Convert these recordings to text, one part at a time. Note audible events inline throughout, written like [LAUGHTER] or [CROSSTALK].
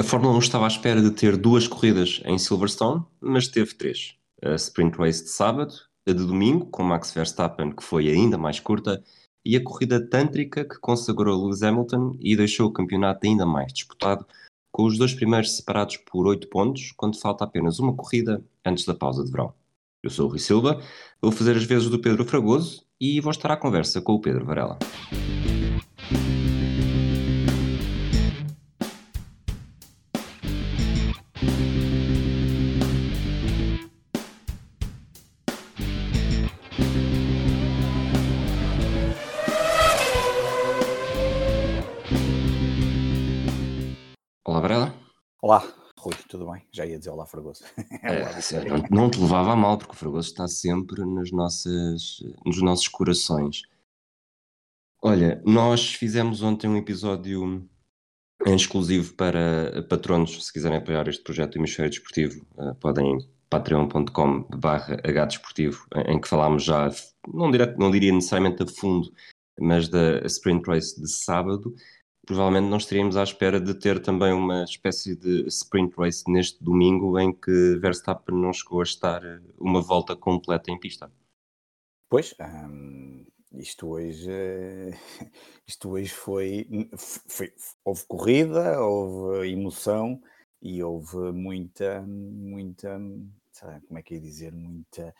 A Fórmula 1 estava à espera de ter duas corridas em Silverstone, mas teve três. A Sprint Race de sábado, a de domingo, com Max Verstappen, que foi ainda mais curta, e a corrida tântrica que consagrou Lewis Hamilton e deixou o campeonato ainda mais disputado, com os dois primeiros separados por 8 pontos, quando falta apenas uma corrida antes da pausa de verão. Eu sou o Rui Silva, vou fazer as vezes do Pedro Fragoso e vou estar à conversa com o Pedro Varela. Tudo bem? Já ia dizer olá, Fragoso. [LAUGHS] É, não, não, te levava a mal, porque o Fragoso está sempre nas nossas, nos nossos corações. Olha, nós fizemos ontem um episódio em exclusivo para patronos, se quiserem apoiar este projeto do Hemisfério Desportivo, uh, podem patreon.com barra hdesportivo, em que falámos já, não, diria, não diria necessariamente a fundo, mas da Sprint Race de sábado, provavelmente não estaríamos à espera de ter também uma espécie de sprint race neste domingo em que Verstappen não chegou a estar uma volta completa em pista. Pois, hum, isto hoje [LAUGHS] isto hoje foi, foi, houve corrida, houve emoção e houve muita, muita, como é que ia dizer, muita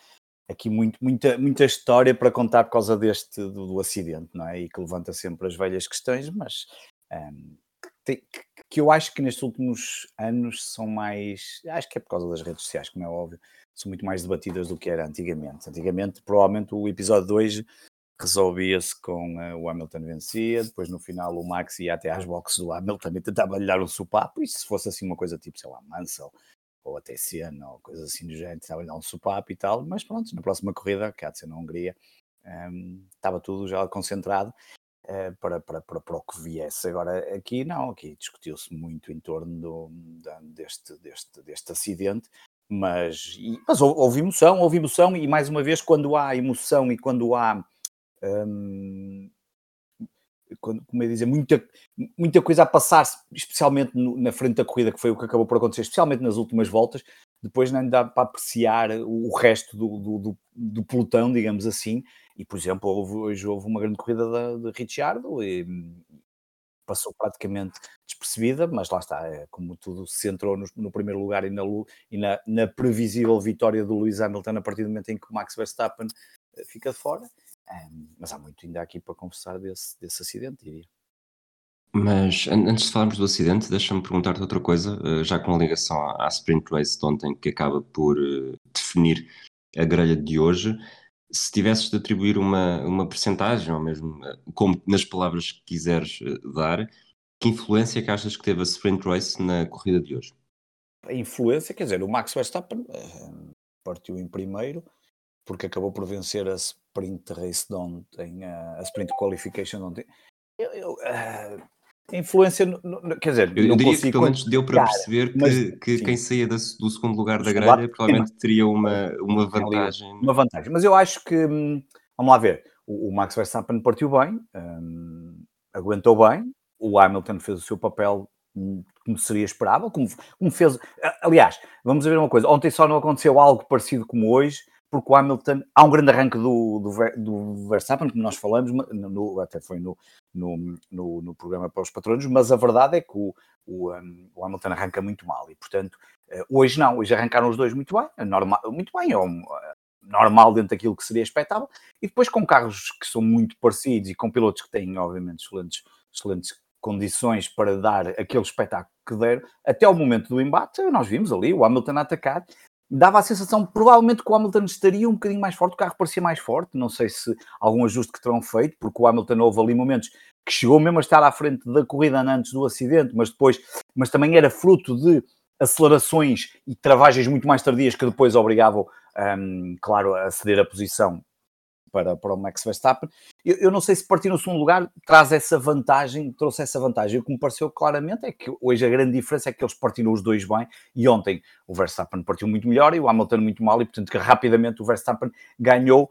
aqui muito, muita, muita história para contar por causa deste do, do, acidente, não é? E que levanta sempre as velhas questões, mas um, que, que, eu acho que nestes últimos anos são mais. Acho que é por causa das redes sociais, como é óbvio, são muito mais debatidas do que era antigamente. Antigamente, provavelmente, o episódio 2 resolvia-se com uh, o Hamilton vencia, depois no final o Max ia até às boxes do Hamilton e tentava lhe dar um sopapo, e se fosse assim uma coisa tipo, sei lá, Mansell ou até Senna ou coisa assim do género, tentava lhe dar um sopapo e tal, mas pronto, na próxima corrida, que há de ser na Hungria, um, estava tudo já concentrado para, para, para, para, o que viesse. Agora, aqui não, aqui discutiu-se muito em torno do, deste, deste, deste acidente, mas, mas houve emoção, houve emoção, e mais uma vez, quando há emoção e quando há. Hum, quando, como é dizer, muita, muita coisa a passar-se, especialmente no, na frente da corrida, que foi o que acabou por acontecer, especialmente nas últimas voltas, depois não dá para apreciar o resto do, do, do, do pelotão, digamos assim, e, por exemplo, houve, hoje houve uma grande corrida de, de Ricciardo e passou praticamente despercebida, mas lá está, é, como tudo se centrou no, no primeiro lugar e, na, e na, na, previsível vitória do Lewis Hamilton a partir do momento em que o Max Verstappen eh, fica de fora. Um, mas há muito ainda aqui para conversar desse, desse acidente, diria. Mas antes de falarmos do acidente, deixa-me perguntar-te outra coisa, eh, já com ligação à, à Sprint Race de ontem, que acaba por definir a grelha de hoje se tivesses de atribuir uma, uma percentagem, ou mesmo eh, como nas palavras que quiseres eh, dar, que influência é que achas que teve a Sprint Race na corrida de hoje? A influência, quer dizer, o Max Verstappen uh, partiu em primeiro, porque acabou por vencer a Sprint Race de ontem, a Sprint Qualification de ontem. Eu, eu, uh, influência, quer dizer, eu, eu diria que pelo menos deu para perceber que, mas, que quem saía do segundo lugar da grelha provavelmente teria uma, uma vantagem. Uma vantagem, mas eu acho que, hum, vamos lá ver, o, o Max Verstappen partiu bem, um, aguentou bem, o Hamilton fez o seu papel hum, como seria esperável, como, como fez. Aliás, vamos ver uma coisa: ontem só não aconteceu algo parecido como hoje, porque o Hamilton, há um grande arranque do, do, do Verstappen, como nós falamos, no, até foi no, no, no, no, programa para os patronos, mas a verdade é que o, o, o, Hamilton arranca muito mal e, portanto, eh, hoje não, hoje arrancaram os dois muito bem, é normal, muito bem, é um, eh, normal dentro daquilo que seria expectável, e depois com carros que são muito parecidos e com pilotos que têm, obviamente, excelentes, excelentes condições para dar aquele espetáculo que deram, até o momento do embate, nós vimos ali o Hamilton atacar, dava a sensação, provavelmente, que o Hamilton estaria um bocadinho mais forte, o carro parecia mais forte, não sei se algum ajuste que terão feito, porque o Hamilton houve ali momentos que chegou mesmo a estar à frente da corrida antes do acidente, mas depois, mas também era fruto de acelerações e travagens muito mais tardias que depois obrigavam, um, claro, a ceder a posição para, para o Max Verstappen. Eu, eu, não sei se partir no segundo lugar traz essa vantagem, trouxe essa vantagem. O que me pareceu claramente é que hoje a grande diferença é que eles partiram os dois bem e ontem o Verstappen partiu muito melhor e o Hamilton muito mal e portanto que rapidamente o Verstappen ganhou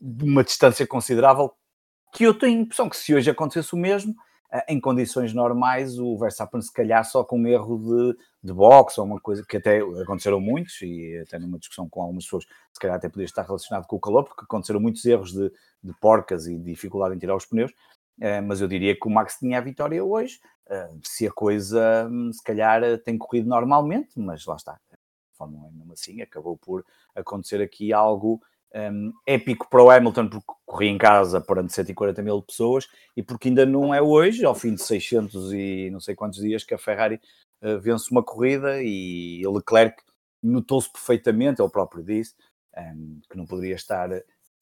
uma distância considerável que eu tenho a impressão que se hoje acontecesse o mesmo em condições normais, o Verstappen, se calhar, só com um erro de, de boxe ou uma coisa que até aconteceram muitos, e até numa discussão com algumas pessoas, se calhar até podia estar relacionado com o calor, porque aconteceram muitos erros de, de porcas e dificuldade em tirar os pneus. Uh, mas eu diria que o Max tinha a vitória hoje. Uh, se a coisa, hum, se calhar, tem corrido normalmente, mas lá está. A Fórmula 1, mesmo assim, acabou por acontecer aqui algo um, épico para o Hamilton, porque corri em casa perante 140 mil pessoas e porque ainda não é hoje, ao fim de 600 e não sei quantos dias, que a Ferrari uh, vence uma corrida e Leclerc notou-se perfeitamente, ele próprio disse, um, que não poderia estar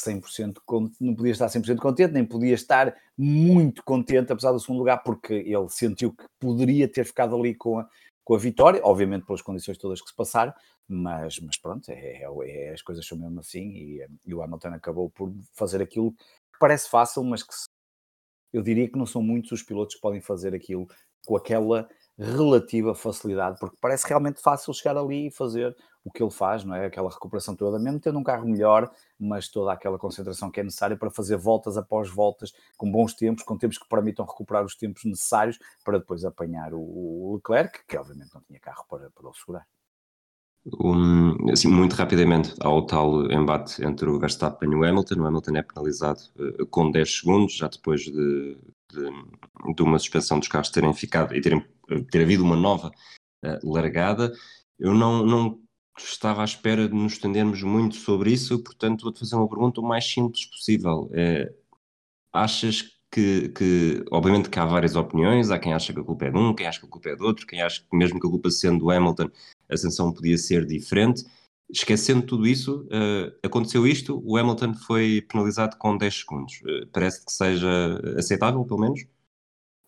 100% não podia estar 100% contente, nem podia estar muito contente, apesar do segundo lugar, porque ele sentiu que poderia ter ficado ali com a, com a vitória, obviamente pelas condições todas que se passaram, mas, mas pronto, é, é, é, as coisas são mesmo assim e, e, o Hamilton acabou por fazer aquilo que parece fácil, mas que eu diria que não são muitos os pilotos que podem fazer aquilo com aquela relativa facilidade, porque parece realmente fácil chegar ali e fazer o que ele faz, não é? Aquela recuperação toda, mesmo tendo um carro melhor, mas toda aquela concentração que é necessária para fazer voltas após voltas, com bons tempos, com tempos que permitam recuperar os tempos necessários para depois apanhar o, Leclerc, que obviamente não tinha carro para, para o segurar. Um, assim, muito rapidamente, ao tal embate entre o Verstappen e o Hamilton. O Hamilton é penalizado uh, com 10 segundos, já depois de, de, de, uma suspensão dos carros terem ficado e terem, eh, ter havido uma nova uh, largada. Eu não, não estava à espera de nos estendermos muito sobre isso, portanto, vou-te fazer uma pergunta o mais simples possível. achas que, que, obviamente, que há várias opiniões, há quem acha que a culpa é de um, quem acha que a culpa é de outro, quem acha que, mesmo que a culpa sendo do Hamilton, a sanção podia ser diferente. Esquecendo tudo isso, uh, aconteceu isto, o Hamilton foi penalizado com 10 segundos. Uh, parece que seja aceitável, pelo menos?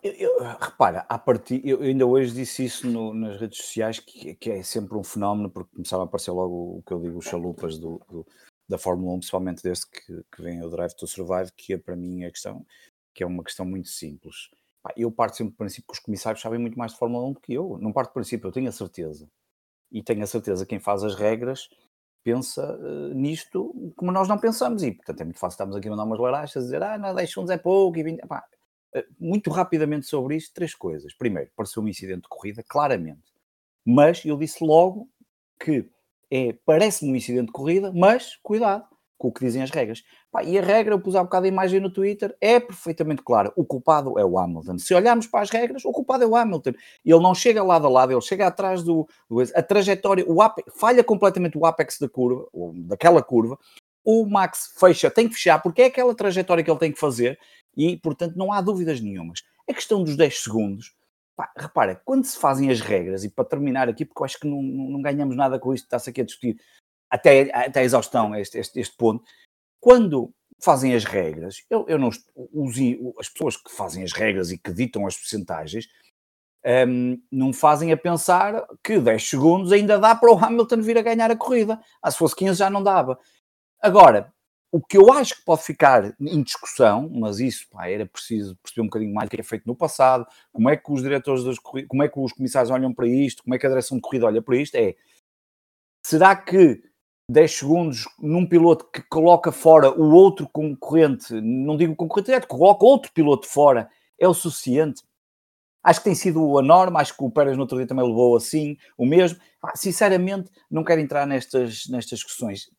Eu, eu, repara, a partir, eu ainda hoje disse isso no, nas redes sociais, que, que, é sempre um fenómeno, porque começaram a aparecer logo o que eu digo, os chalupas do, do, da Fórmula 1, principalmente desde que, que vem o Drive to Survive, que é para mim a questão, que é uma questão muito simples. Eu parto sempre do princípio que os comissários sabem muito mais de Fórmula 1 do que eu. Não parto do princípio, eu tenho a certeza e tenho a certeza que quem faz as regras pensa uh, nisto como nós não pensamos. E, portanto, é muito fácil estarmos aqui a mandar umas larachas, dizer, ah, não, 10 segundos é pouco, e 20... Epá, muito rapidamente sobre isto, três coisas. Primeiro, pareceu um incidente de corrida, claramente. Mas eu disse logo que é, parece-me um incidente de corrida, mas cuidado, com o que dizem as regras. Pá, e a regra, eu pus há bocado a imagem no Twitter, é perfeitamente clara. O culpado é o Hamilton. Se olharmos para as regras, o culpado é o Hamilton. Ele não chega lado a lado, ele chega atrás do. do a trajetória, o apex, falha completamente o apex da curva, ou daquela curva. O Max fecha, tem que fechar, porque é aquela trajetória que ele tem que fazer e, portanto, não há dúvidas nenhumas. A questão dos 10 segundos, pá, repara, quando se fazem as regras, e para terminar aqui, porque eu acho que não, não ganhamos nada com isto, está-se aqui a discutir até, até a exaustão este, este, este ponto, quando fazem as regras, eu, eu não, os, as pessoas que fazem as regras e que ditam as percentagens um, não fazem a pensar que 10 segundos ainda dá para o Hamilton vir a ganhar a corrida. Ah, se fosse 15 já não dava. Agora, o que eu acho que pode ficar em discussão, mas isso pá, era preciso perceber um bocadinho mais do que é feito no passado, como é que os diretores das como é que os comissários olham para isto, como é que a direção de corrida olha para isto, é será que 10 segundos num piloto que coloca fora o outro concorrente, não digo concorrente direto, coloca outro piloto fora, é o suficiente? Acho que tem sido a norma, acho que o Pérez no outro dia também levou assim, o mesmo. sinceramente, não quero entrar nestas, nestas discussões.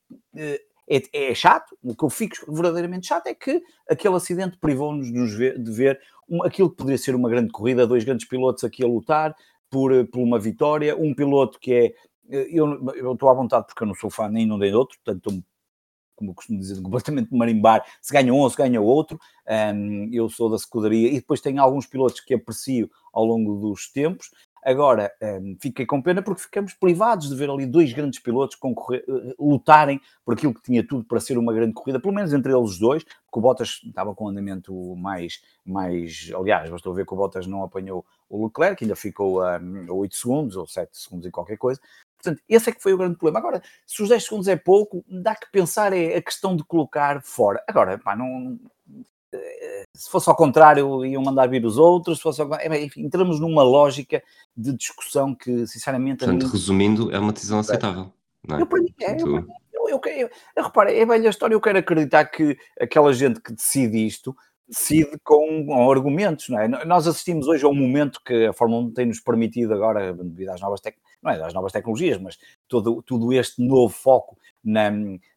Eh, é, é, chato, o que eu fico verdadeiramente chato é que aquele acidente privou-nos de ver um, aquilo que poderia ser uma grande corrida, dois grandes pilotos aqui a lutar por, por uma vitória, um piloto que é eu, eu estou à vontade porque eu não sou fã nem de um nem do outro, portanto como eu costumo dizer, [LAUGHS] completamente marimbar, se ganha um ou se ganha outro, um, eu sou da escuderia e depois tenho alguns pilotos que aprecio ao longo dos tempos, Agora, um, fiquei com pena porque ficamos privados de ver ali dois grandes pilotos concorrer, eh, lutarem por aquilo que tinha tudo para ser uma grande corrida, pelo menos entre eles dois, porque o Bottas estava com um andamento mais, mais. Aliás, bastou ver que o Bottas não apanhou o Leclerc, ainda ficou a, a 8 segundos ou 7 segundos e qualquer coisa. Portanto, esse é que foi o grande problema. Agora, se os 10 segundos é pouco, dá que pensar é a questão de colocar fora. Agora, pá, não, se fosse ao contrário, iam mandar vir os outros, se fosse ao... enfim, entramos numa lógica de discussão que, sinceramente. Portanto, mim... resumindo, é uma decisão aceitável. É? Eu, para mim, é, eu, eu, eu, eu, eu, repara, é velha história, eu quero acreditar que aquela gente que decide isto decide com, com, argumentos, não é? Nós assistimos hoje a um momento que a Fórmula 1 tem-nos permitido agora, devido às novas, tec... não é, às novas tecnologias, mas todo, todo este novo foco na,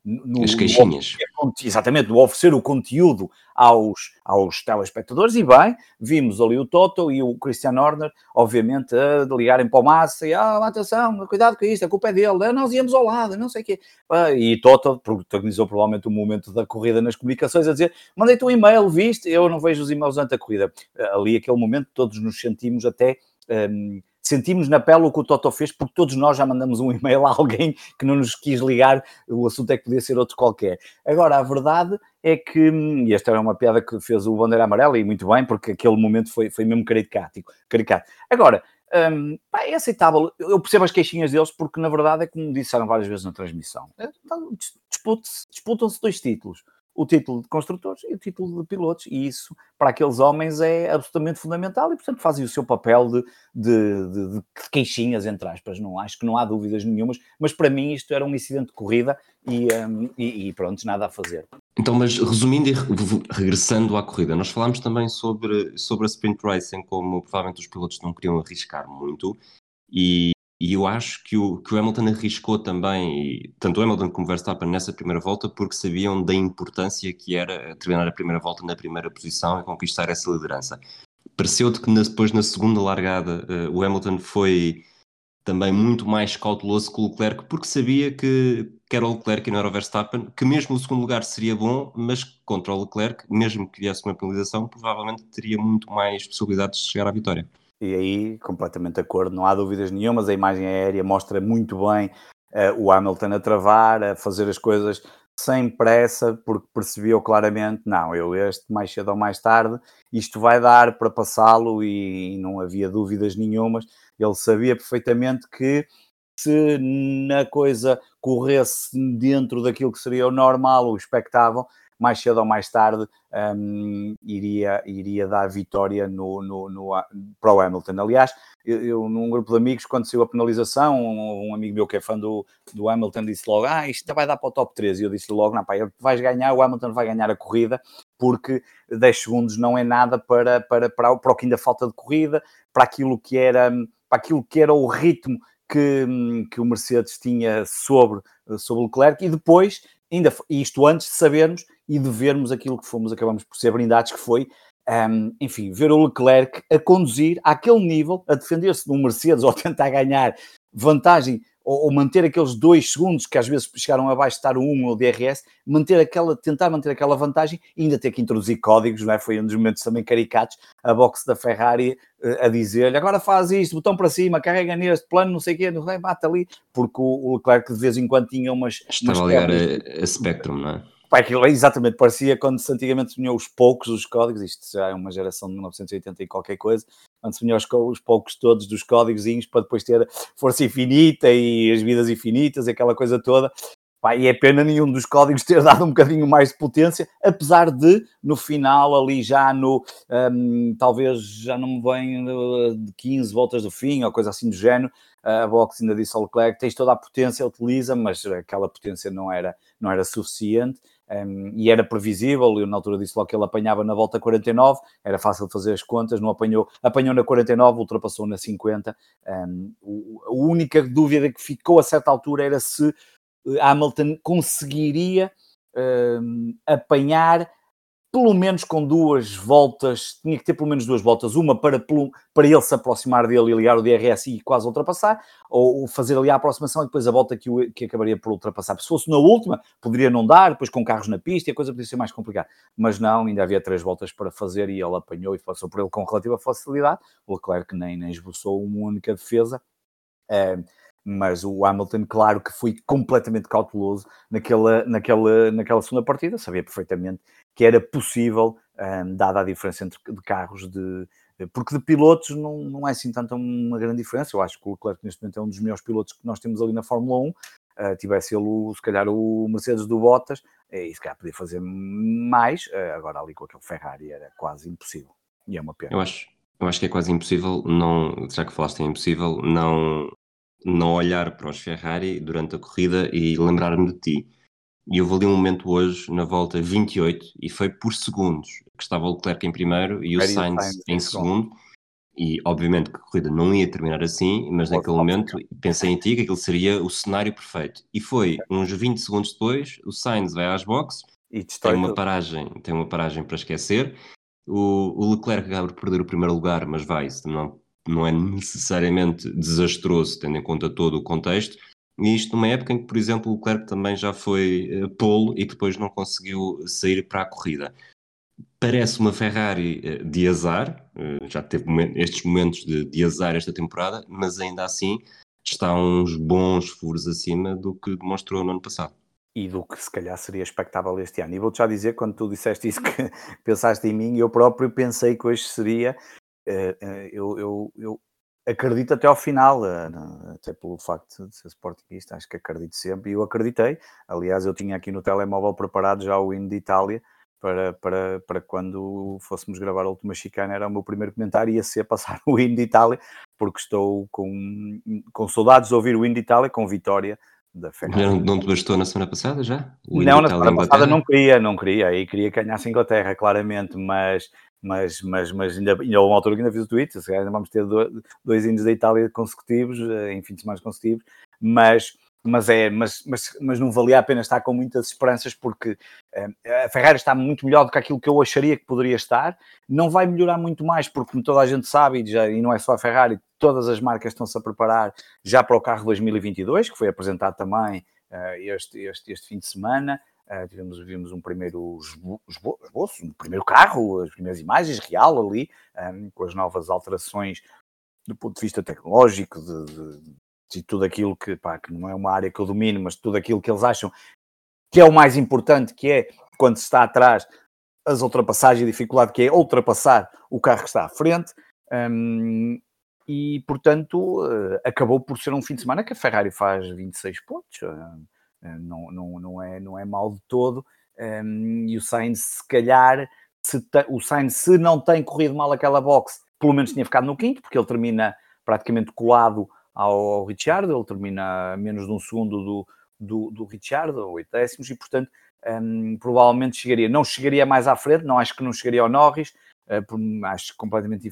no, As queixinhas. No, exatamente, no oferecer o conteúdo aos, aos telespectadores. E bem, vimos ali o Toto e o Christian Horner, obviamente, a ligarem para o Massa e, ah, atenção, cuidado com isto, a culpa é dele, ah, nós íamos ao lado, não sei o quê. E Toto protagonizou provavelmente o momento da corrida nas comunicações a dizer, mandei-te um e-mail, viste? Eu não vejo os e-mails durante a corrida. Ali, aquele momento, todos nos sentimos até... Um, sentimos na pele o que o Toto fez, porque todos nós já mandamos um e-mail a alguém que não nos quis ligar, o assunto é que podia ser outro qualquer. Agora, a verdade é que, e esta era uma piada que fez o Bandeira Amarela, e muito bem, porque aquele momento foi, foi mesmo caricato. caricato. Agora, hum, pá, é aceitável, eu percebo as queixinhas deles, porque na verdade é como disseram várias vezes na transmissão, é, então, disputam-se dois títulos o título de construtores e o título de pilotos, e isso para aqueles homens é absolutamente fundamental e, portanto, fazem o seu papel de, de, de, de, queixinhas, entre aspas. Não acho que não há dúvidas nenhumas, mas para mim isto era um incidente de corrida e, um, e, e pronto, nada a fazer. Então, mas resumindo e regressando à corrida, nós falámos também sobre, sobre a sprint racing, como provavelmente os pilotos não queriam arriscar muito, e e eu acho que o, que o Hamilton arriscou também, e, tanto o Hamilton como o Verstappen nessa primeira volta, porque sabiam da importância que era terminar a primeira volta na primeira posição e conquistar essa liderança. Pareceu-te que depois na segunda largada uh, o Hamilton foi também muito mais cauteloso que o Leclerc, porque sabia que, que era o Leclerc e não era o Verstappen, que mesmo o segundo lugar seria bom, mas contra o Leclerc, mesmo que viesse uma penalização, provavelmente teria muito mais possibilidades de chegar à vitória. E aí, completamente de acordo, não há dúvidas nenhumas. A imagem aérea mostra muito bem uh, o Hamilton a travar, a fazer as coisas sem pressa, porque percebeu claramente: não, eu este mais cedo ou mais tarde, isto vai dar para passá-lo, e, e não havia dúvidas nenhumas. Ele sabia perfeitamente que se na coisa corresse dentro daquilo que seria o normal, o expectável, mais cedo ou mais tarde um, iria, iria dar vitória no, no, no, para o Hamilton. Aliás, eu, num grupo de amigos, quando saiu a penalização, um, um, amigo meu que é fã do, do Hamilton disse logo: Ah, isto vai dar para o top 13. E eu disse logo: Não, pá, vais ganhar, o Hamilton vai ganhar a corrida, porque 10 segundos não é nada para, para, para, para o que ainda falta de corrida, para aquilo que era, para aquilo que era o ritmo que, que o Mercedes tinha sobre, sobre o Leclerc, e depois ainda isto antes de sabermos e de vermos aquilo que fomos, acabamos por ser brindados, que foi, um, enfim, ver o Leclerc a conduzir àquele nível, a defender-se de um Mercedes [LAUGHS] ou tentar ganhar vantagem ou, ou, manter aqueles dois segundos que às vezes chegaram abaixo de estar o 1 ou DRS, manter aquela, tentar manter aquela vantagem e ainda ter que introduzir códigos, não é? Foi um dos momentos também caricatos, a box da Ferrari uh, a dizer-lhe agora faz isto, botão para cima, carrega neste plano, não sei o quê, não sei, bate ali, porque o, o Leclerc de vez em quando tinha umas... Estava umas a ligar a, a Spectrum, não é? Pá, aquilo exatamente, parecia quando se antigamente tinha os poucos, os códigos, isto já é uma geração de 1980 e qualquer coisa, se tinha os, os poucos todos dos códigos para depois ter força infinita e as vidas infinitas, aquela coisa toda. Pá, e é pena nenhum dos códigos ter [LAUGHS] dado um bocadinho mais de potência, apesar de, no final, ali já no, um, talvez já não me vem de 15 voltas do fim, ou coisa assim do género, a box ainda disse ao Leclerc, tens toda a potência, utiliza, mas aquela potência não era, não era suficiente, um, e era previsível, eu na altura disse logo que ele apanhava na volta 49, era fácil fazer as contas, não apanhou, apanhou na 49, ultrapassou na 50. Um, a única dúvida que ficou a certa altura era se eh, Hamilton conseguiria um, apanhar pelo menos com duas voltas, tinha que ter pelo menos duas voltas, uma para, para ele se aproximar dele e ligar o DRS e quase ultrapassar, ou fazer ali a aproximação e depois a volta que, o, que acabaria por ultrapassar. Se fosse na última, poderia não dar, depois com carros na pista e a coisa poderia ser mais complicada. Mas não, ainda havia três voltas para fazer e ele apanhou e passou por ele com relativa facilidade. O Leclerc nem, nem esboçou uma única defesa. Mas o Hamilton, claro que foi completamente cauteloso naquela, naquela, naquela segunda partida, sabia perfeitamente que era possível, um, dada a diferença entre de carros, de, porque de pilotos não, não é assim tanto uma grande diferença. Eu acho que o Leclerc neste momento é um dos melhores pilotos que nós temos ali na Fórmula 1. Uh, ah, tivesse ele, se calhar, o Mercedes do Bottas, e se calhar podia fazer mais. Uh, agora, ali com aquele Ferrari era quase impossível. E é uma pena. Eu acho, eu acho que é quase impossível, não, já que falaste em impossível, não, não olhar para os Ferrari durante a corrida e lembrar-me de ti. e houve ali um momento hoje, na volta 28, e foi por segundos, que estava o Leclerc em primeiro e o Sainz, em segundo. E obviamente que a corrida não ia terminar assim, mas naquele momento pensei em ti que aquilo seria o cenário perfeito. E foi uns 20 segundos depois, o Sainz vai às boxes, tem uma paragem, tem uma paragem para esquecer. O, o Leclerc acaba por perder o primeiro lugar, mas vai, não, não é necessariamente desastroso, tendo em conta todo o contexto. E isto numa época em que, por exemplo, o Leclerc também já foi uh, polo e depois não conseguiu sair para a corrida. Parece uma Ferrari uh, de azar, uh, já teve estes momentos de, de, azar esta temporada, mas ainda assim está uns bons furos acima do que demonstrou no ano passado. E do que se calhar seria expectável este ano. E vou-te já dizer, quando tu disseste isso, [LAUGHS] que pensaste em mim, eu próprio pensei que hoje seria. Eu, eu, eu acredito até ao final, eh, até pelo facto de ser sportingista, acho que acredito sempre, e eu acreditei. Aliás, eu tinha aqui no telemóvel preparado já o hino de Itália para, para, para quando fôssemos gravar a última chicana, era o meu primeiro comentário, ia ser passar [LAUGHS] o hino de Itália, porque estou com, com saudades de ouvir o hino de Itália com vitória da Ferrari. Não, não te bastou na semana passada já? não, na semana passada não queria, não queria, aí queria que ganhasse a Inglaterra, claramente, mas mas, mas, mas ainda, ainda houve uma altura que ainda fiz o tweet, se ainda vamos ter dois, hinos da Itália consecutivos, eh, em fim de semana consecutivos, mas, mas, é, mas, mas, mas não valia a pena estar com muitas esperanças porque uh, a Ferrari está muito melhor do que aquilo que eu acharia que poderia estar, não vai melhorar muito mais porque como toda a gente sabe, e, já, e não é só a Ferrari, todas as marcas estão-se a preparar já para o carro 2022, que foi apresentado também uh, este, este, este fim de semana, Uh, tivemos, vimos um primeiro esboço, um primeiro carro, as primeiras imagens real ali, um, com as novas alterações do ponto de vista tecnológico, de, de, de tudo aquilo que, pá, que não é uma área que eu domino, mas tudo aquilo que eles acham que é o mais importante, que é quando se está atrás, as ultrapassagens, a dificuldade que é ultrapassar o carro que está à frente. Um, e, portanto, uh, acabou por ser um fim de semana que a Ferrari faz 26 pontos. Eh, não, não, não, é, não é mal de todo. Um, ehm, e o Sainz, se calhar, se o Sainz, se não tem corrido mal aquela box, pelo menos tinha ficado no quinto, porque ele termina praticamente colado ao, ao Richard, ele termina a menos de um segundo do, do, do Richard, ou oito décimos, e portanto um, ehm, provavelmente chegaria, não chegaria mais à frente, não acho que não chegaria ao Norris, uh, acho completamente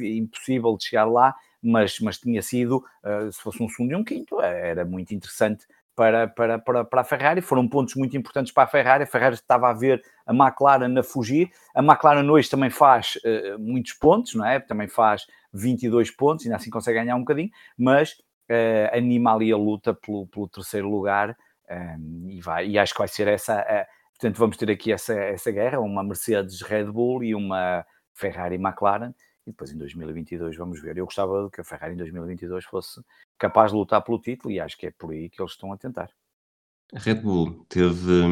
impossível de chegar lá, mas, mas tinha sido, uh, se fosse um segundo e um quinto, era muito interessante para, para, para, para a Ferrari, foram pontos muito importantes para a Ferrari. A Ferrari estava a ver a McLaren a fugir. A McLaren hoje também faz uh, muitos pontos, não é? Também faz 22 pontos, ainda assim consegue ganhar um bocadinho, mas uh, anima ali a luta pelo, pelo terceiro lugar ehm, e, vai, e acho que vai ser essa. Uh, portanto, vamos ter aqui essa, essa guerra: uma Mercedes Red Bull e uma Ferrari McLaren e depois em 2022 vamos ver. Eu gostava que a Ferrari em 2022 fosse capaz de lutar pelo título e acho que é por aí que eles estão a tentar. A Red Bull teve,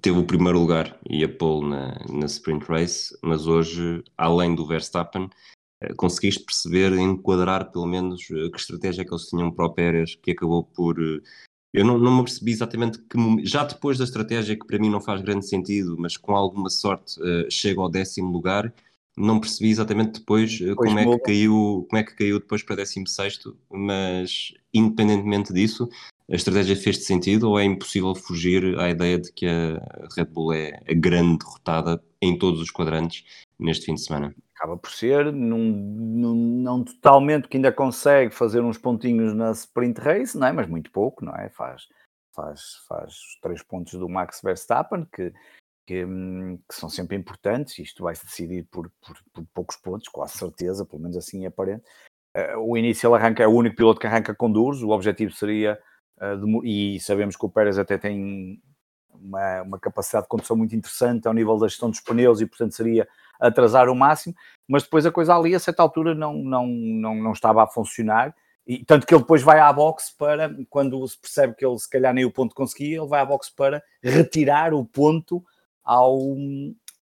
teve o primeiro lugar e a pole na, na sprint race, mas hoje, além do Verstappen, eh, conseguiste perceber, enquadrar pelo menos eh, que estratégia é que eles tinham para o Pérez, que acabou por. Eh, eu não, não me percebi exatamente que. Já depois da estratégia, que para mim não faz grande sentido, mas com alguma sorte chega ao décimo lugar, não percebi exatamente depois eh, como é, que caiu, como é que caiu depois para 16, mas independentemente disso, a estratégia fez-te sentido ou é impossível fugir à ideia de que a Red Bull é a grande derrotada em todos os quadrantes neste fim de semana? Acaba por ser, num, num, não totalmente, que ainda consegue fazer uns pontinhos na sprint race, não é? mas muito pouco, não é? Faz, faz, faz os três pontos do Max Verstappen, que que, hum, que, são sempre importantes, isto vai-se decidir por, por, por, poucos pontos, quase certeza, pelo menos assim é aparente. Uh, o início ele arranca, é o único piloto que arranca com duros, o objetivo seria, uh, de, e sabemos que o Pérez até tem uma, uma, capacidade de condução muito interessante ao nível da gestão dos pneus e, portanto, seria atrasar o máximo, mas depois a coisa ali, a certa altura, não, não, não, não estava a funcionar. E, tanto que ele depois vai à boxe para, quando se percebe que ele se calhar nem o ponto conseguia, ele vai à boxe para retirar o ponto ao,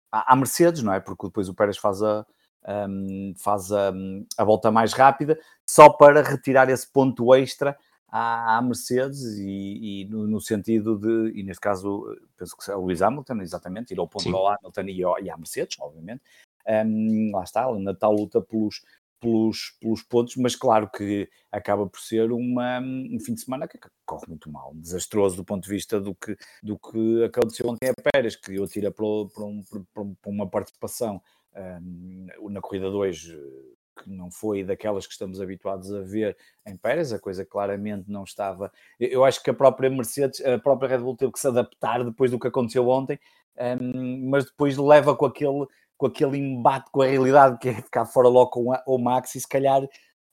à Mercedes, não é? Porque depois o Pérez faz a, um, faz a, a, volta mais rápida, só para retirar esse ponto extra à, à Mercedes e, e no, no, sentido de, e neste caso, penso que é o Lewis Hamilton, exatamente, tirou o ponto Sim. ao Hamilton e, ao, e à Mercedes, obviamente. Um, lá está, na tal luta pelos, pelos, pelos pontos, mas claro que acaba por ser uma, um fim de semana que corre muito mal, desastroso do ponto de vista do que, do que aconteceu ontem a Pérez, que eu tira para, um, para uma participação um, na corrida 2 que não foi daquelas que estamos habituados a ver em Pérez, a coisa claramente não estava. Eu acho que a própria Mercedes, a própria Red Bull teve que se adaptar depois do que aconteceu ontem, um, mas depois leva com aquele, com aquele embate com a realidade que é ficar fora logo com o Max e se calhar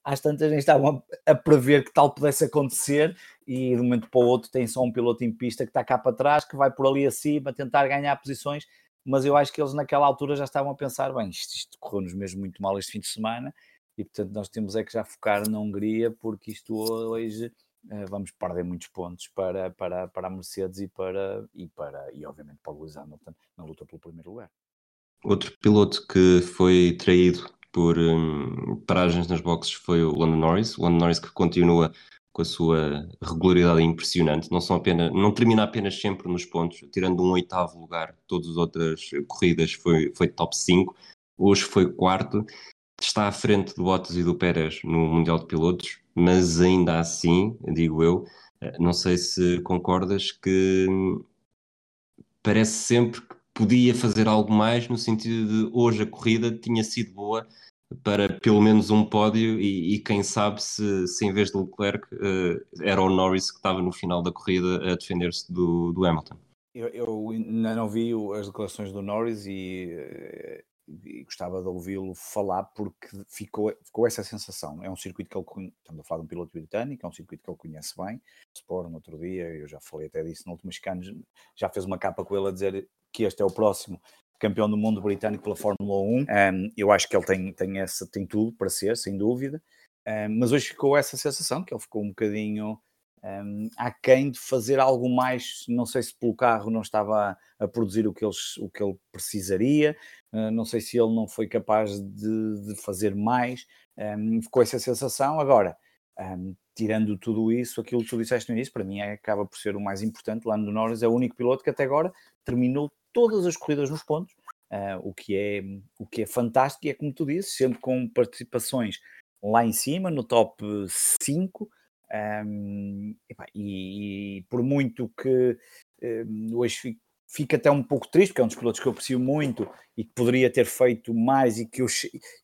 às tantas nem estavam a, prever que tal pudesse acontecer e de um momento para o outro tem só um piloto em pista que está cá para trás, que vai por ali acima tentar ganhar posições mas eu acho que eles naquela altura já estavam a pensar, bem, isto, isto correu-nos mesmo muito mal este fim de semana, e portanto nós temos é que já focar na Hungria, porque isto hoje uh, vamos perder muitos pontos para, para, para a Mercedes e para, e para e obviamente para o Lewis Hamilton na luta pelo primeiro lugar. Outro piloto que foi traído por um, paragens nas boxes foi o Lando Norris, o Lando Norris que continua com a sua regularidade impressionante. Não, são apenas, não termina apenas sempre nos pontos, tirando um oitavo lugar, todas as outras corridas foi, foi top 5. Hoje foi quarto, está à frente do Bottas e do Pérez no Mundial de Pilotos, mas ainda assim, digo eu, eh, não sei se concordas que parece sempre que podia fazer algo mais, no sentido de hoje a corrida tinha sido boa, para pelo menos um pódio e, e quem sabe se, se, em vez de Leclerc uh, era o Norris que estava no final da corrida a defender-se do, do, Hamilton. Eu, eu, não vi as declarações do Norris e, eh, e gostava de ouvi-lo falar porque ficou, ficou essa sensação. É um circuito que ele conhece, estamos a falar de um piloto britânico, é um circuito que ele conhece bem. Sport, no outro dia, eu já falei até disso no último anos, já fez uma capa com ele a dizer que este é o próximo campeão do mundo britânico pela Fórmula 1. Um, eu acho que ele tem, tem, essa, tem tudo para ser, sem dúvida. Um, mas hoje ficou essa sensação que ele ficou um bocadinho um, aquém de fazer algo mais. Não sei se pelo carro não estava a, a produzir o que, eles, o que ele precisaria, uh, não sei se ele não foi capaz de, de fazer mais. Um, ficou essa sensação. Agora, tirando tudo isso, aquilo que tu disseste no início, para mim é, acaba por ser o mais importante. Lando Norris é o único piloto que até agora terminou todas as corridas nos pontos, uh, o, que é, o que é fantástico e é como tu disse, sempre com participações lá em cima, no top 5. Um, e, e, por muito que um, hoje fica até um pouco triste, porque é um dos pilotos que eu aprecio muito e que poderia ter feito mais e que eu,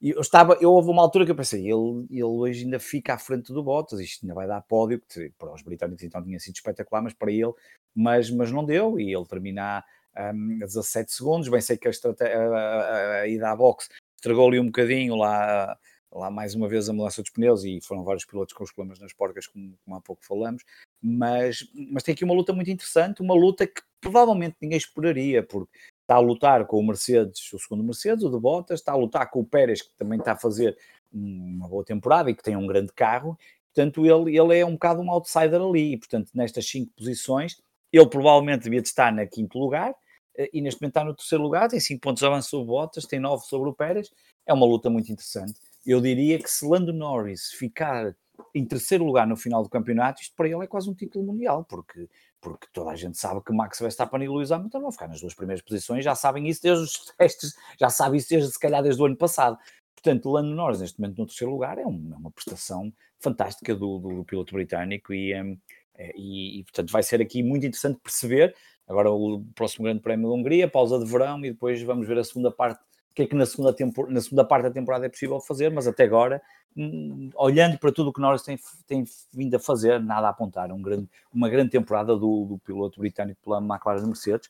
eu estava, eu houve uma altura que eu pensei, ele, ele hoje ainda fica à frente do Bottas, isto ainda vai dar pódio, que para os britânicos então tinha sido espetacular, mas para ele, mas, mas não deu, e ele termina um, a 17 segundos, bem sei que a, a, a, a ida à boxe estragou-lhe um bocadinho lá lá mais uma vez a mudança dos pneus e foram vários pilotos com os problemas nas porcas, como, como há pouco falamos, mas, mas tem aqui uma luta muito interessante, uma luta que provavelmente ninguém esperaria, porque está a lutar com o Mercedes, o segundo Mercedes, o de Bottas, está a lutar com o Pérez, que também está a fazer uma boa temporada e que tem um grande carro, portanto ele, ele é um bocado um outsider ali, e portanto nestas cinco posições, ele provavelmente devia estar na quinto lugar, eh, e neste momento está no terceiro lugar, tem 5 pontos de avanço sobre o Bottas, tem 9 sobre o Pérez, é uma luta muito interessante eu diria que se Lando Norris ficar em terceiro lugar no final do campeonato, isto para ele é quase um título mundial, porque, porque toda a gente sabe que Max Verstappen e Lewis Hamilton vão ficar nas duas primeiras posições, já sabem isso desde os [LAUGHS] testes, já sabem isso desde, se calhar desde o ano passado. Portanto, Lando Norris neste momento no terceiro lugar é uma, é uma prestação fantástica do, do, do piloto britânico e, um, e, e, portanto vai ser aqui muito interessante perceber agora o próximo grande prémio da Hungria, pausa de verão e depois vamos ver a segunda parte o que é que na segunda, tempor na segunda parte da temporada é possível fazer, mas até agora, hum, olhando para tudo o que Norris tem, tem vindo a fazer, nada a apontar. Um grande, uma grande temporada do, do piloto britânico pela McLaren Mercedes,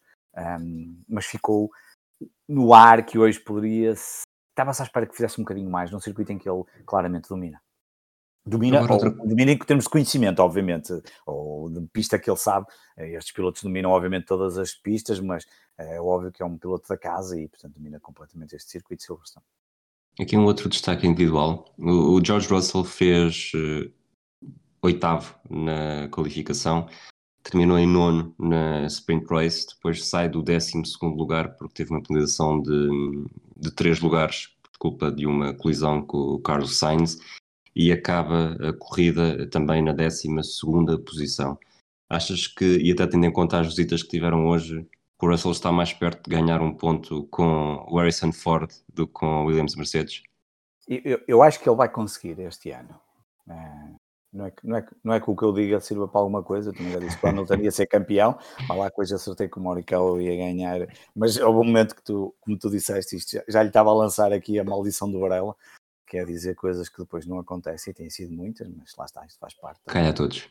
um, mas ficou no ar que hoje poderia. Estava-se à espera que fizesse um bocadinho mais num circuito em que ele claramente domina. Domina, ou, outra... domina em termos de conhecimento, obviamente, ou de pista que ele sabe. Eh, estes pilotos dominam, obviamente, todas as pistas, mas é óbvio que é um piloto da casa e, portanto, domina completamente este circuito de Silverstone. Aqui um outro destaque individual. O, o George Russell fez uh, oitavo na qualificação, terminou em nono na Sprint Race, depois sai do décimo segundo lugar porque teve uma penalização de, de três lugares por culpa de uma colisão com o Carlos Sainz e acaba a corrida também na 12 posição. Achas que, e até tendo em conta as visitas que tiveram hoje, o Russell está mais perto de ganhar um ponto com o Harrison Ford do que com o Williams Mercedes? Eu, eu acho que ele vai conseguir este ano. É, não, é, não, é, não é que o que eu diga sirva para alguma coisa, eu também já disse que o Hamilton [LAUGHS] ia ser campeão, mas lá coisa acertei que o Morikawa ia ganhar, mas houve um momento que tu, como tu disseste, isto já, já lhe estava a lançar aqui a maldição do Varela, quer dizer coisas que depois não acontecem, e têm sido muitas, mas lá está, isto faz parte. Cai a todos.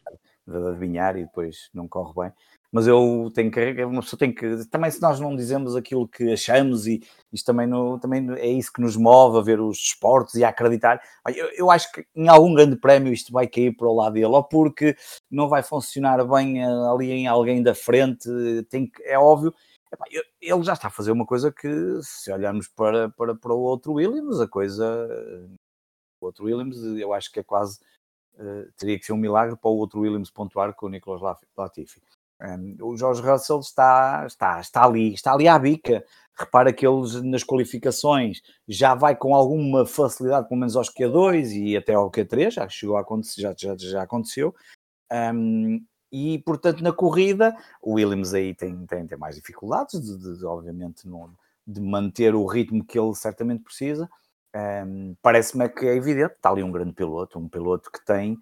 De adivinhar e depois não corre bem. Mas eu tenho que, uma pessoa tem que, também se nós não dizemos aquilo que achamos e isto também, no, também é isso que nos move a ver os esportes e a acreditar. Eu, eu acho que em algum grande prémio isto vai cair para o lado dele, ou porque não vai funcionar bem eh, ali em alguém da frente, tem que, é óbvio, ele já está a fazer uma coisa que, se olharmos para, para, para o outro Williams, a coisa. O outro Williams, eu acho que é quase. Uh, teria que ser um milagre para o outro Williams pontuar com o Nicolas Latifi. Um, o Jorge Russell está, está, está ali, está ali à bica. Repara que eles nas qualificações já vai com alguma facilidade, pelo menos aos Q2 e até ao Q3, já chegou a acontecer, já, já, já aconteceu. Um, e, portanto, na corrida, o Williams aí tem, tem, tem mais dificuldades, de, de obviamente, de manter o ritmo que ele certamente precisa. Um, Parece-me que é evidente, está ali um grande piloto, um piloto que tem,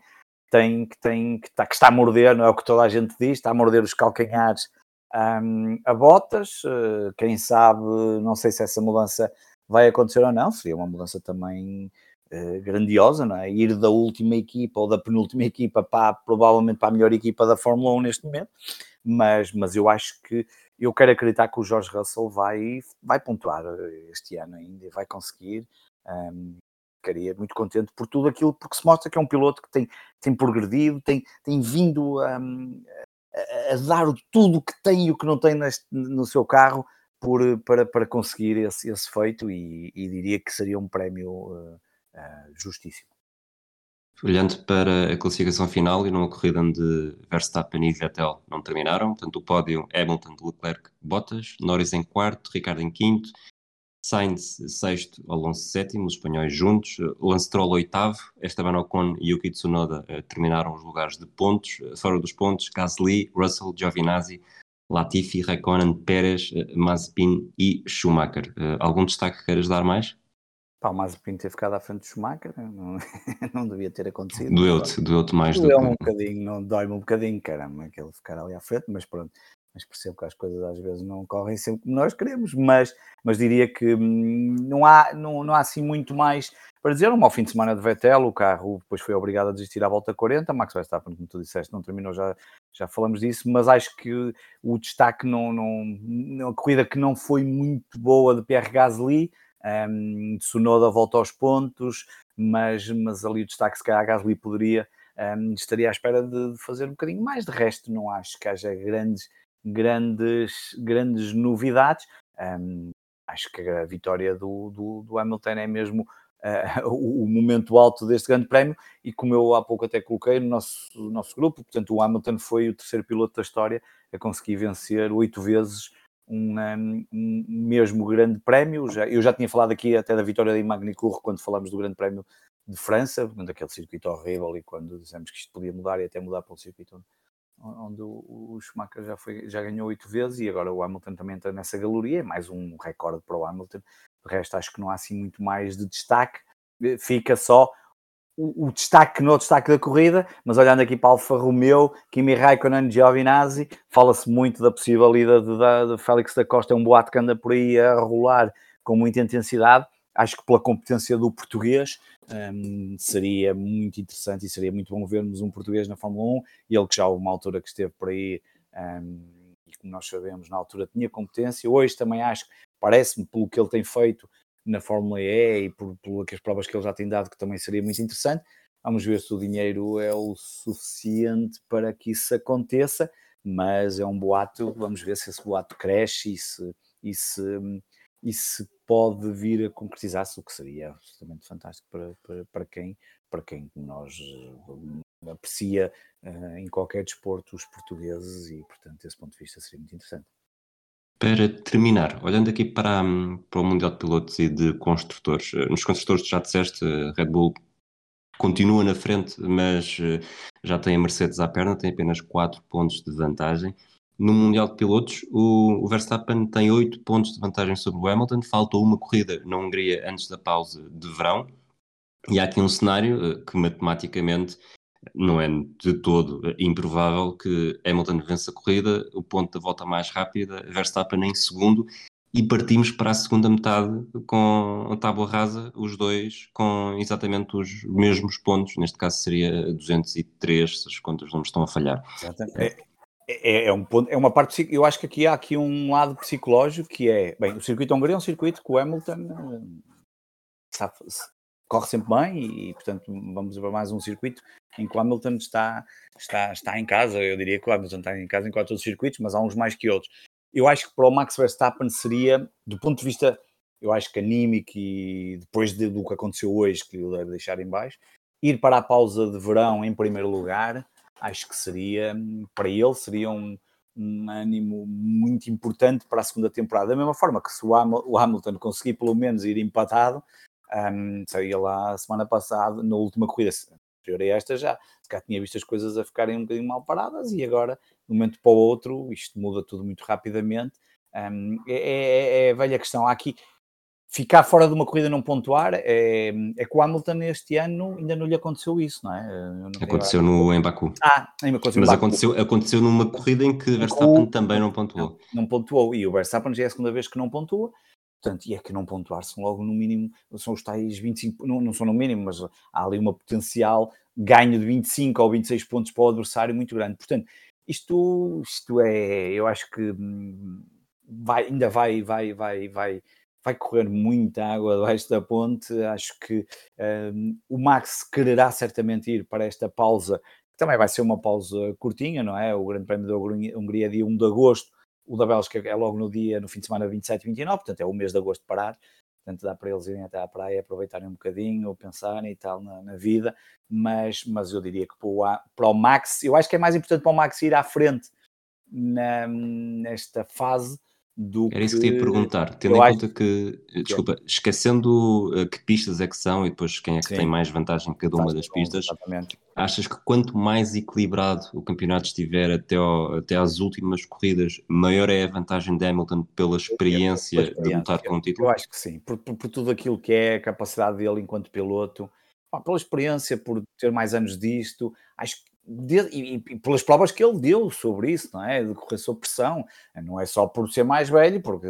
tem, que, tem, que, está, que está a morder, não é o que toda a gente diz, está a morder os calcanhares um, a botas. Uh, quem sabe, não sei se essa mudança vai acontecer ou não, seria uma mudança também eh, grandiosa, não é? Ir da última equipa ou da penúltima equipa para provavelmente para a melhor equipa da Fórmula 1 neste momento, mas, mas eu acho que eu quero acreditar que o Jorge Russell vai, vai pontuar eh, este ano ainda e vai conseguir. Um, ficaria muito contente por tudo aquilo, porque se mostra que é um piloto que tem, tem progredido, tem, tem vindo um, a, a, dar tudo o que tem e o que não tem neste, no seu carro por, para, para conseguir esse, esse feito e, e diria que seria um prémio uh, justíssimo. Olhando para a classificação final e numa corrida onde Verstappen e Vettel não terminaram, portanto o pódio Hamilton, Leclerc, Bottas, Norris em quarto, Ricardo em quinto, Sainz sexto, Alonso sétimo, os espanhóis juntos, Lance Stroll oitavo, Esteban Ocon e Yuki Tsunoda uh, terminaram os lugares de pontos, uh, fora dos pontos, Gasly, Russell, Giovinazzi, Latifi, Raikkonen, Pérez, Mazepin e Schumacher. algum destaque que queiras dar mais? Pá, o Mazepin ter ficado à frente do Schumacher não, [LAUGHS] não devia ter acontecido. Doeu-te, doeu-te mais do que... um bocadinho, não dói-me um bocadinho, caramba, aquele ficar ali à frente, mas pronto. Mas percebo que as coisas às vezes não correm sempre como nós queremos, mas, mas diria que hum, não, há, não, não há assim muito mais para dizer. Um mau fim de semana de Vettel, o carro depois foi obrigado a desistir à volta 40. Max Verstappen, como tu disseste, não terminou, já, já falamos disso, mas acho que o destaque não, não, a corrida que não foi muito boa de Pierre Gasly um, Tsunoda volta aos pontos, mas, mas ali o destaque, se calhar, a Gasly poderia, um, estaria à espera de, fazer um bocadinho mais. De resto, não acho que haja grandes, grandes, grandes novidades. Um, acho que a vitória do, do, do Hamilton é mesmo uh, [LAUGHS] o, o, momento alto deste grande prémio e como eu há pouco até coloquei no nosso, no nosso grupo, portanto o Hamilton foi o terceiro piloto da história a conseguir vencer oito vezes um, um, mesmo grande prémio. Já, eu já tinha falado aqui até da vitória de Magny-Cours quando falamos do grande prémio de França, daquele circuito horrível e quando dissemos que isto podia mudar e até mudar para um circuito onde, onde o, o, Schumacher já, foi, já ganhou oito vezes e agora o Hamilton também entra nessa galeria, é mais um recorde para o Hamilton. De resto, acho que não há assim muito mais de destaque. Fica só o, destaque no destaque da corrida, mas olhando aqui para Alfa Romeo, Kimi Raikkonen Giovinazzi, fala-se muito da possível ida de, de, de Félix da Costa, é um boato que anda por aí a rolar com muita intensidade. Acho que pela competência do português um, seria muito interessante e seria muito bom vermos um português na Fórmula 1, e ele que já houve uma altura que esteve por aí um, e como nós sabemos, na altura tinha competência. Hoje também acho, parece-me, pelo que ele tem feito, na Fórmula E e por, por as provas que ele já tem dado, que também seria muito interessante. Vamos ver se o dinheiro é o suficiente para que isso aconteça, mas é um boato, vamos ver se esse boato cresce e se, e se, e se pode vir a concretizar-se, o que seria absolutamente fantástico para, para, para, quem, para quem nós eh, aprecia uh, em qualquer desporto os portugueses e, portanto, desse ponto de vista seria muito interessante. Para terminar, olhando aqui para, para o Mundial de Pilotos e de Construtores, eh, nos construtores já disseste, eh, Red Bull continua na frente, mas eh, já tem a Mercedes à perna, tem apenas 4 pontos de vantagem. No Mundial de Pilotos, o, o Verstappen tem 8 pontos de vantagem sobre o Hamilton, faltou uma corrida na Hungria antes da pausa de verão. E há aqui um cenário que matematicamente não é de todo improvável que Hamilton vença a corrida, o ponto da volta mais rápida, Verstappen em segundo, e partimos para a segunda metade com a tábua rasa, os dois com exatamente os mesmos pontos, neste caso seria 203, se as contas não me estão a falhar. É, é, é, um ponto, é uma parte, eu acho que aqui há aqui um lado psicológico que é, bem, o circuito húngaro é um circuito que o Hamilton eh, corre sempre bem e, portanto, vamos para mais um circuito em que o Hamilton está, está, está em casa. Eu diria que o Hamilton está em casa em quase todos os circuitos, mas há uns mais que outros. Eu acho que para o Max Verstappen seria, do ponto de vista, eu acho que anímico e depois de, do que aconteceu hoje, que o deve deixar em baixo, ir para a pausa de verão em primeiro lugar, acho que seria, para ele, seria um, um ânimo muito importante para a segunda temporada. Da mesma forma que se o Hamilton conseguir pelo menos ir empatado, um, saía lá a semana passada, na última corrida, anterior a esta já, se cá tinha visto as coisas a ficarem um bocadinho mal paradas e agora, de um momento para o outro, isto muda tudo muito rapidamente. Um, é, é, é, a velha questão. Há aqui ficar fora de uma corrida não pontuar é, é que o Hamilton este ano ainda não lhe aconteceu isso, não é? Não aconteceu no, em Baku. Ah, aconteceu Mas aconteceu, aconteceu numa corrida em que Verstappen também não pontuou. Não, não pontuou e o Verstappen já é a segunda vez que não pontua Portanto, e é que não pontuar são logo no mínimo, são os tais 25, não, não são no mínimo, mas há ali uma potencial ganho de 25 ou 26 pontos para o adversário muito grande. Portanto, isto, isto é, eu acho que hum, vai, ainda vai, vai, vai, vai, vai correr muita água debaixo da ponte. Acho que um, o Max quererá certamente ir para esta pausa, que também vai ser uma pausa curtinha, não é? O Grande Prémio da Hungria, dia 1 de agosto, o da Bélgica é logo no dia, no fim de semana 27 e 29, portanto é o mês de agosto parar. Portanto, dá para eles irem até à praia, aproveitarem um bocadinho, pensarem e tal na, na vida. Mas, mas eu diria que para o, para o Max, eu acho que é mais importante para o Max ir à frente na, nesta fase do Era isso que, que te ia perguntar, tendo em conta que, que, desculpa, esquecendo uh, que pistas é que são e depois quem é que Sim. tem mais vantagem em cada uma das pistas, exatamente. achas que quanto mais equilibrado o campeonato estiver até, ao, até às últimas corridas, maior é a vantagem de Hamilton pela experiência, experiência de lutar com o título? Eu acho que sim, por, por, por, tudo aquilo que é a capacidade dele enquanto piloto, pela experiência, por ter mais anos disto, acho que de, e, e, pelas provas que ele deu sobre isso, não é? De correr sob pressão, não é só por ser mais velho, porque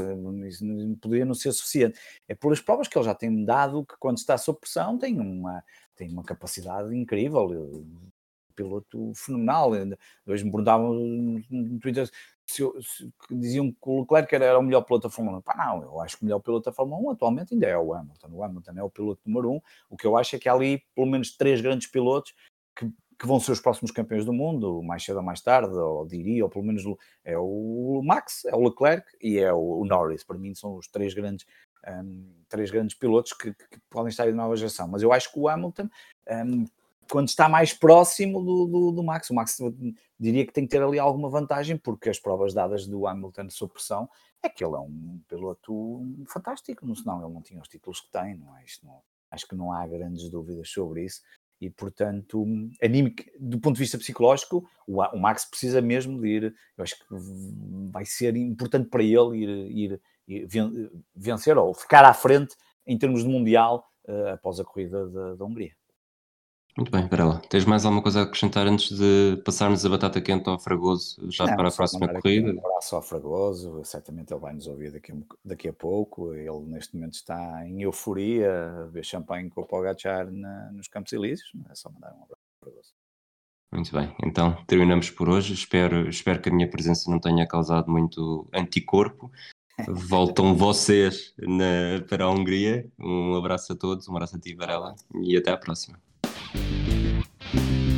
isso não poderia não ser suficiente, é pelas provas que ele já tem dado que quando está sob pressão tem uma, tem uma capacidade incrível, um piloto fenomenal. Hoje me perguntavam no Twitter se, se, diziam que o Leclerc era, era o melhor piloto da Fórmula 1. Pá, não, eu acho que o melhor piloto da Fórmula 1 atualmente ainda é o Hamilton. O Hamilton é o piloto número 1. O que eu acho é que há ali pelo menos três grandes pilotos que que vão ser os próximos campeões do mundo, mais cedo ou mais tarde, ou diria, ou pelo menos é o Max, é o Leclerc e é o Norris. Para mim são os três grandes, um, três grandes pilotos que, que, podem estar aí de nova geração. Mas eu acho que o Hamilton, um, quando está mais próximo do, do, do, Max, o Max diria que tem que ter ali alguma vantagem, porque as provas dadas do Hamilton sob pressão é que ele é um piloto fantástico, senão ele não tinha os títulos que tem, não é? Isto não, acho que não há grandes dúvidas sobre isso e portanto, anímico, do ponto de vista psicológico, o, o, Max precisa mesmo de ir, eu acho que vai ser importante para ele ir, ir, ir vencer ou ficar à frente em termos de Mundial uh, após a corrida da, da Hungria. Muito bem, Varela. Tens mais alguma coisa a acrescentar antes de passarmos a batata quente ao Fragoso já Não, para a próxima corrida? Um abraço ao Fragoso, certamente ele vai nos ouvir daqui, daqui a pouco. Ele neste momento está em euforia, a ver champanhe com o Pogachar na, nos Campos Elíseos. É só mandar um abraço ao Fragoso. Muito bem, então terminamos por hoje. Espero, espero que a minha presença não tenha causado muito anticorpo. Voltam [LAUGHS] vocês na, para a Hungria. Um abraço a todos, um abraço a ti, Varela, e até à próxima. thank you